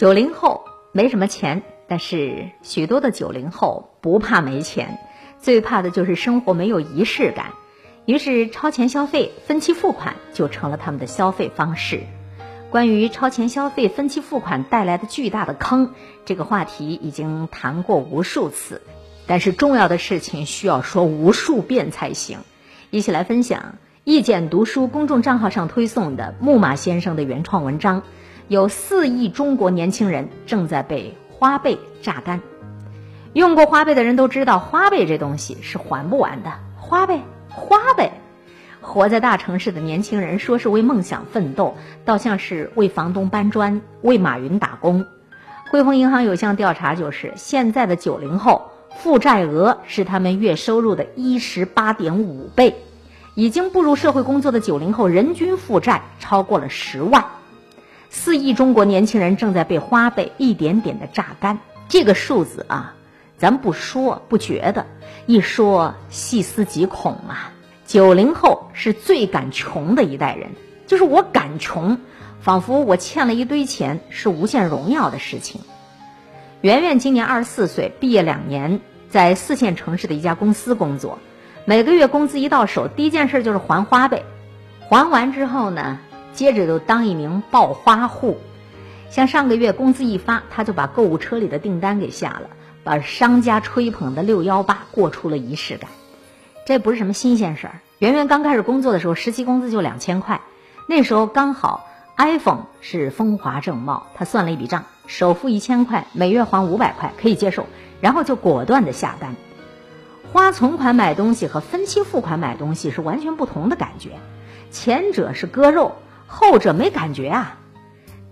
九零后没什么钱，但是许多的九零后不怕没钱，最怕的就是生活没有仪式感。于是，超前消费、分期付款就成了他们的消费方式。关于超前消费、分期付款带来的巨大的坑，这个话题已经谈过无数次。但是，重要的事情需要说无数遍才行。一起来分享意见读书公众账号上推送的木马先生的原创文章。有四亿中国年轻人正在被花呗榨干。用过花呗的人都知道，花呗这东西是还不完的。花呗。花呗，活在大城市的年轻人说是为梦想奋斗，倒像是为房东搬砖、为马云打工。汇丰银行有项调查，就是现在的九零后负债额是他们月收入的一十八点五倍，已经步入社会工作的九零后人均负债超过了十万，四亿中国年轻人正在被花呗一点点的榨干。这个数字啊。咱不说不觉得，一说细思极恐啊！九零后是最敢穷的一代人，就是我敢穷，仿佛我欠了一堆钱是无限荣耀的事情。圆圆今年二十四岁，毕业两年，在四线城市的一家公司工作，每个月工资一到手，第一件事就是还花呗，还完之后呢，接着就当一名暴花户，像上个月工资一发，他就把购物车里的订单给下了。把商家吹捧的六幺八过出了仪式感，这不是什么新鲜事儿。圆圆刚开始工作的时候，实习工资就两千块，那时候刚好 iPhone 是风华正茂。他算了一笔账，首付一千块，每月还五百块，可以接受。然后就果断的下单。花存款买东西和分期付款买东西是完全不同的感觉，前者是割肉，后者没感觉啊。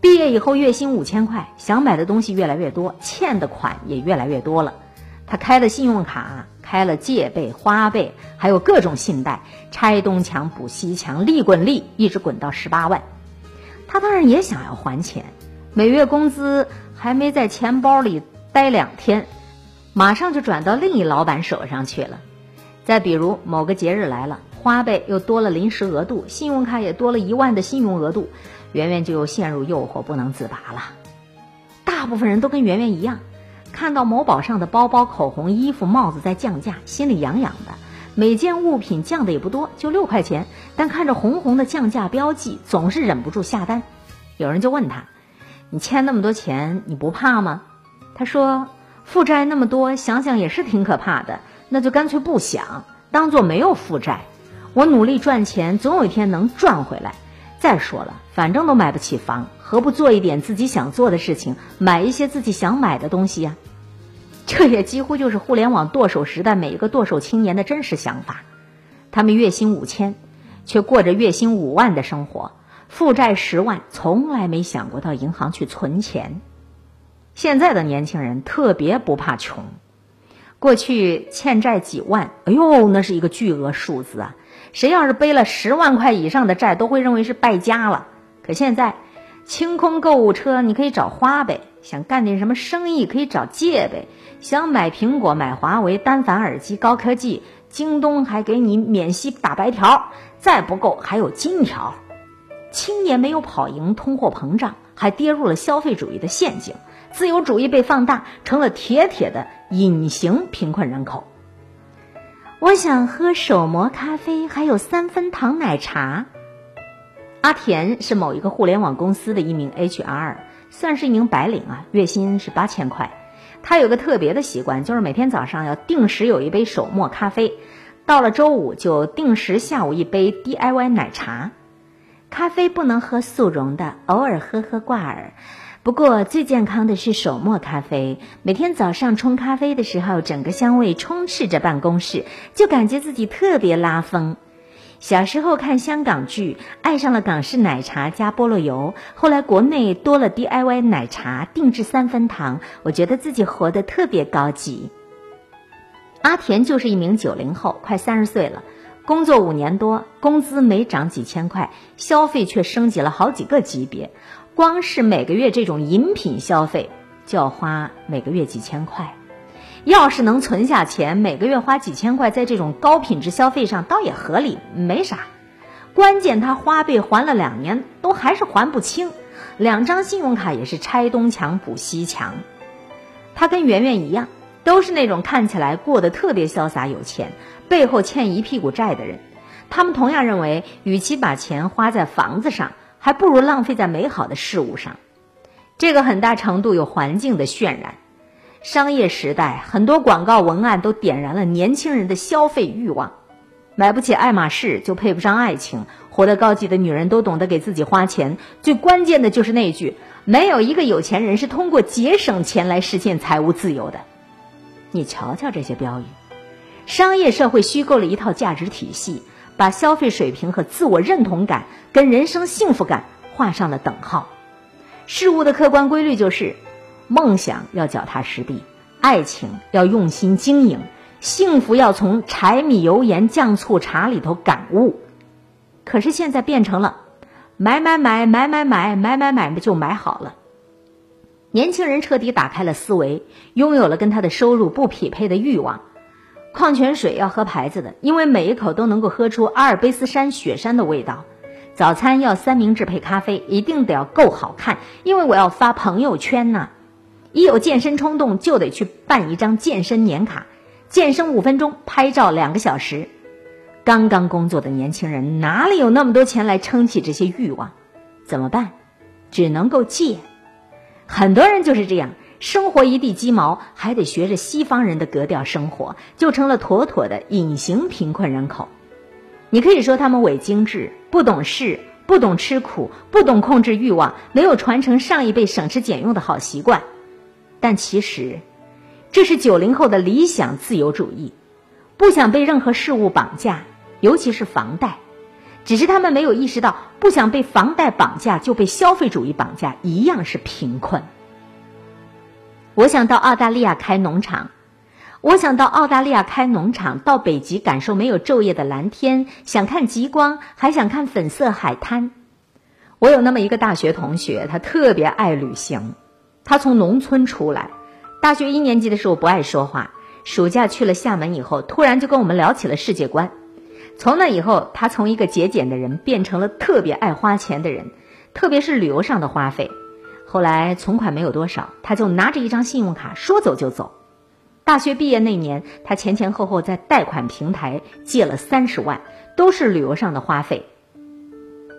毕业以后月薪五千块，想买的东西越来越多，欠的款也越来越多了。他开了信用卡，开了借呗、花呗，还有各种信贷，拆东墙补西墙，利滚利，一直滚到十八万。他当然也想要还钱，每月工资还没在钱包里待两天，马上就转到另一老板手上去了。再比如某个节日来了，花呗又多了临时额度，信用卡也多了一万的信用额度。圆圆就又陷入诱惑不能自拔了。大部分人都跟圆圆一样，看到某宝上的包包、口红、衣服、帽子在降价，心里痒痒的。每件物品降的也不多，就六块钱，但看着红红的降价标记，总是忍不住下单。有人就问他：“你欠那么多钱，你不怕吗？”他说：“负债那么多，想想也是挺可怕的。那就干脆不想，当做没有负债。我努力赚钱，总有一天能赚回来。”再说了，反正都买不起房，何不做一点自己想做的事情，买一些自己想买的东西呀？这也几乎就是互联网剁手时代每一个剁手青年的真实想法。他们月薪五千，却过着月薪五万的生活，负债十万，从来没想过到银行去存钱。现在的年轻人特别不怕穷，过去欠债几万，哎呦，那是一个巨额数字啊。谁要是背了十万块以上的债，都会认为是败家了。可现在，清空购物车，你可以找花呗；想干点什么生意，可以找借呗；想买苹果、买华为单反耳机高科技，京东还给你免息打白条，再不够还有金条。青年没有跑赢通货膨胀，还跌入了消费主义的陷阱，自由主义被放大，成了铁铁的隐形贫困人口。我想喝手磨咖啡，还有三分糖奶茶。阿田是某一个互联网公司的一名 HR，算是一名白领啊，月薪是八千块。他有个特别的习惯，就是每天早上要定时有一杯手磨咖啡，到了周五就定时下午一杯 DIY 奶茶。咖啡不能喝速溶的，偶尔喝喝挂耳。不过最健康的是手磨咖啡。每天早上冲咖啡的时候，整个香味充斥着办公室，就感觉自己特别拉风。小时候看香港剧，爱上了港式奶茶加菠萝油。后来国内多了 DIY 奶茶，定制三分糖，我觉得自己活得特别高级。阿田就是一名九零后，快三十岁了，工作五年多，工资没涨几千块，消费却升级了好几个级别。光是每个月这种饮品消费就要花每个月几千块，要是能存下钱，每个月花几千块在这种高品质消费上，倒也合理，没啥。关键他花呗还了两年，都还是还不清，两张信用卡也是拆东墙补西墙。他跟圆圆一样，都是那种看起来过得特别潇洒有钱，背后欠一屁股债的人。他们同样认为，与其把钱花在房子上，还不如浪费在美好的事物上。这个很大程度有环境的渲染。商业时代，很多广告文案都点燃了年轻人的消费欲望。买不起爱马仕，就配不上爱情。活得高级的女人都懂得给自己花钱。最关键的就是那句：没有一个有钱人是通过节省钱来实现财务自由的。你瞧瞧这些标语，商业社会虚构了一套价值体系，把消费水平和自我认同感跟人生幸福感画上了等号。事物的客观规律就是。梦想要脚踏实地，爱情要用心经营，幸福要从柴米油盐酱醋茶里头感悟。可是现在变成了买买买买买买买买买就买好了。年轻人彻底打开了思维，拥有了跟他的收入不匹配的欲望。矿泉水要喝牌子的，因为每一口都能够喝出阿尔卑斯山雪山的味道。早餐要三明治配咖啡，一定得要够好看，因为我要发朋友圈呐。一有健身冲动，就得去办一张健身年卡，健身五分钟，拍照两个小时。刚刚工作的年轻人哪里有那么多钱来撑起这些欲望？怎么办？只能够借。很多人就是这样，生活一地鸡毛，还得学着西方人的格调生活，就成了妥妥的隐形贫困人口。你可以说他们伪精致、不懂事、不懂吃苦、不懂控制欲望，没有传承上一辈省吃俭用的好习惯。但其实，这是九零后的理想自由主义，不想被任何事物绑架，尤其是房贷。只是他们没有意识到，不想被房贷绑架，就被消费主义绑架，一样是贫困。我想到澳大利亚开农场，我想到澳大利亚开农场，到北极感受没有昼夜的蓝天，想看极光，还想看粉色海滩。我有那么一个大学同学，他特别爱旅行。他从农村出来，大学一年级的时候不爱说话。暑假去了厦门以后，突然就跟我们聊起了世界观。从那以后，他从一个节俭的人变成了特别爱花钱的人，特别是旅游上的花费。后来存款没有多少，他就拿着一张信用卡说走就走。大学毕业那年，他前前后后在贷款平台借了三十万，都是旅游上的花费。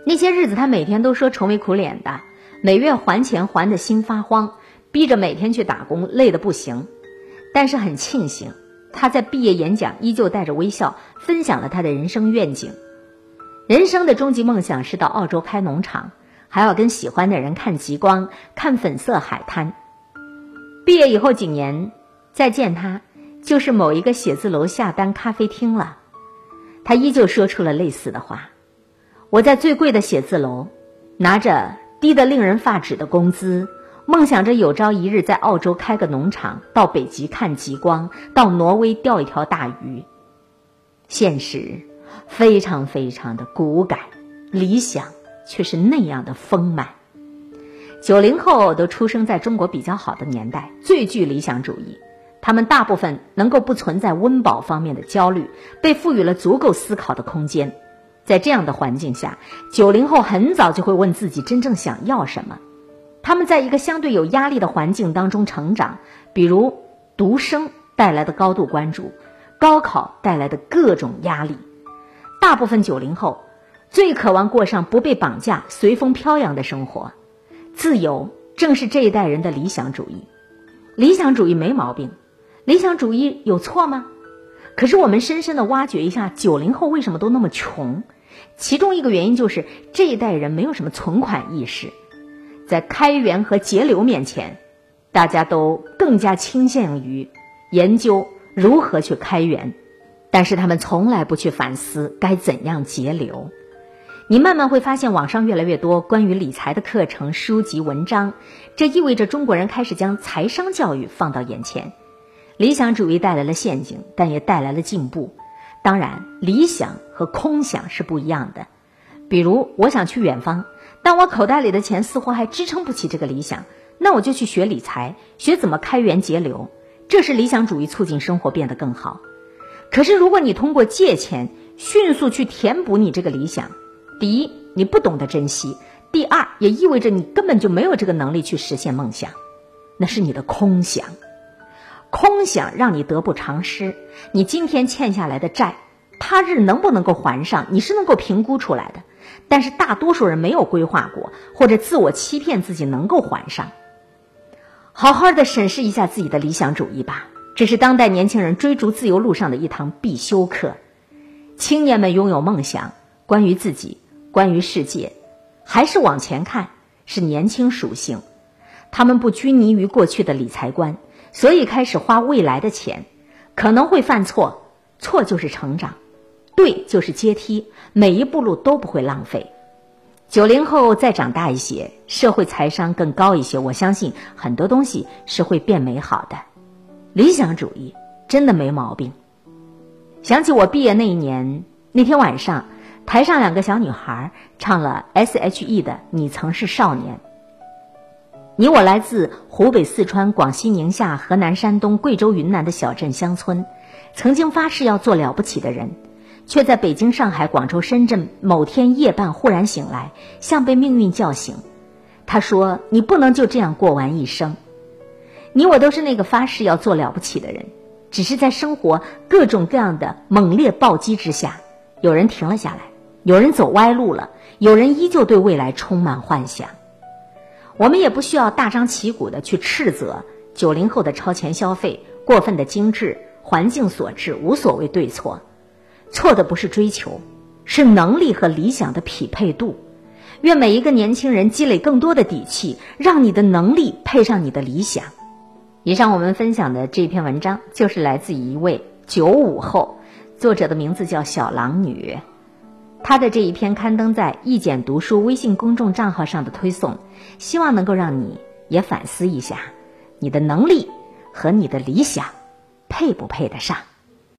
那些日子，他每天都说愁眉苦脸的，每月还钱还的心发慌。逼着每天去打工，累得不行，但是很庆幸，他在毕业演讲依旧带着微笑，分享了他的人生愿景。人生的终极梦想是到澳洲开农场，还要跟喜欢的人看极光、看粉色海滩。毕业以后几年再见他，就是某一个写字楼下单咖啡厅了。他依旧说出了类似的话：“我在最贵的写字楼，拿着低得令人发指的工资。”梦想着有朝一日在澳洲开个农场，到北极看极光，到挪威钓一条大鱼。现实非常非常的骨感，理想却是那样的丰满。九零后都出生在中国比较好的年代，最具理想主义。他们大部分能够不存在温饱方面的焦虑，被赋予了足够思考的空间。在这样的环境下，九零后很早就会问自己真正想要什么。他们在一个相对有压力的环境当中成长，比如独生带来的高度关注，高考带来的各种压力。大部分九零后最渴望过上不被绑架、随风飘扬的生活，自由正是这一代人的理想主义。理想主义没毛病，理想主义有错吗？可是我们深深的挖掘一下，九零后为什么都那么穷？其中一个原因就是这一代人没有什么存款意识。在开源和节流面前，大家都更加倾向于研究如何去开源，但是他们从来不去反思该怎样节流。你慢慢会发现，网上越来越多关于理财的课程、书籍、文章，这意味着中国人开始将财商教育放到眼前。理想主义带来了陷阱，但也带来了进步。当然，理想和空想是不一样的。比如，我想去远方。但我口袋里的钱似乎还支撑不起这个理想，那我就去学理财，学怎么开源节流，这是理想主义促进生活变得更好。可是如果你通过借钱迅速去填补你这个理想，第一，你不懂得珍惜；第二，也意味着你根本就没有这个能力去实现梦想，那是你的空想。空想让你得不偿失，你今天欠下来的债，他日能不能够还上，你是能够评估出来的。但是大多数人没有规划过，或者自我欺骗自己能够还上。好好的审视一下自己的理想主义吧，这是当代年轻人追逐自由路上的一堂必修课。青年们拥有梦想，关于自己，关于世界，还是往前看，是年轻属性。他们不拘泥于过去的理财观。所以开始花未来的钱，可能会犯错，错就是成长，对就是阶梯，每一步路都不会浪费。九零后再长大一些，社会财商更高一些，我相信很多东西是会变美好的。理想主义真的没毛病。想起我毕业那一年，那天晚上，台上两个小女孩唱了 S.H.E 的《你曾是少年》。你我来自湖北、四川、广西、宁夏、河南、山东、贵州、云南的小镇乡村，曾经发誓要做了不起的人，却在北京、上海、广州、深圳某天夜半忽然醒来，像被命运叫醒。他说：“你不能就这样过完一生。”你我都是那个发誓要做了不起的人，只是在生活各种各样的猛烈暴击之下，有人停了下来，有人走歪路了，有人依旧对未来充满幻想。我们也不需要大张旗鼓的去斥责九零后的超前消费、过分的精致、环境所致，无所谓对错。错的不是追求，是能力和理想的匹配度。愿每一个年轻人积累更多的底气，让你的能力配上你的理想。以上我们分享的这篇文章，就是来自一位九五后，作者的名字叫小狼女。他的这一篇刊登在易简读书微信公众账号上的推送，希望能够让你也反思一下，你的能力和你的理想配不配得上。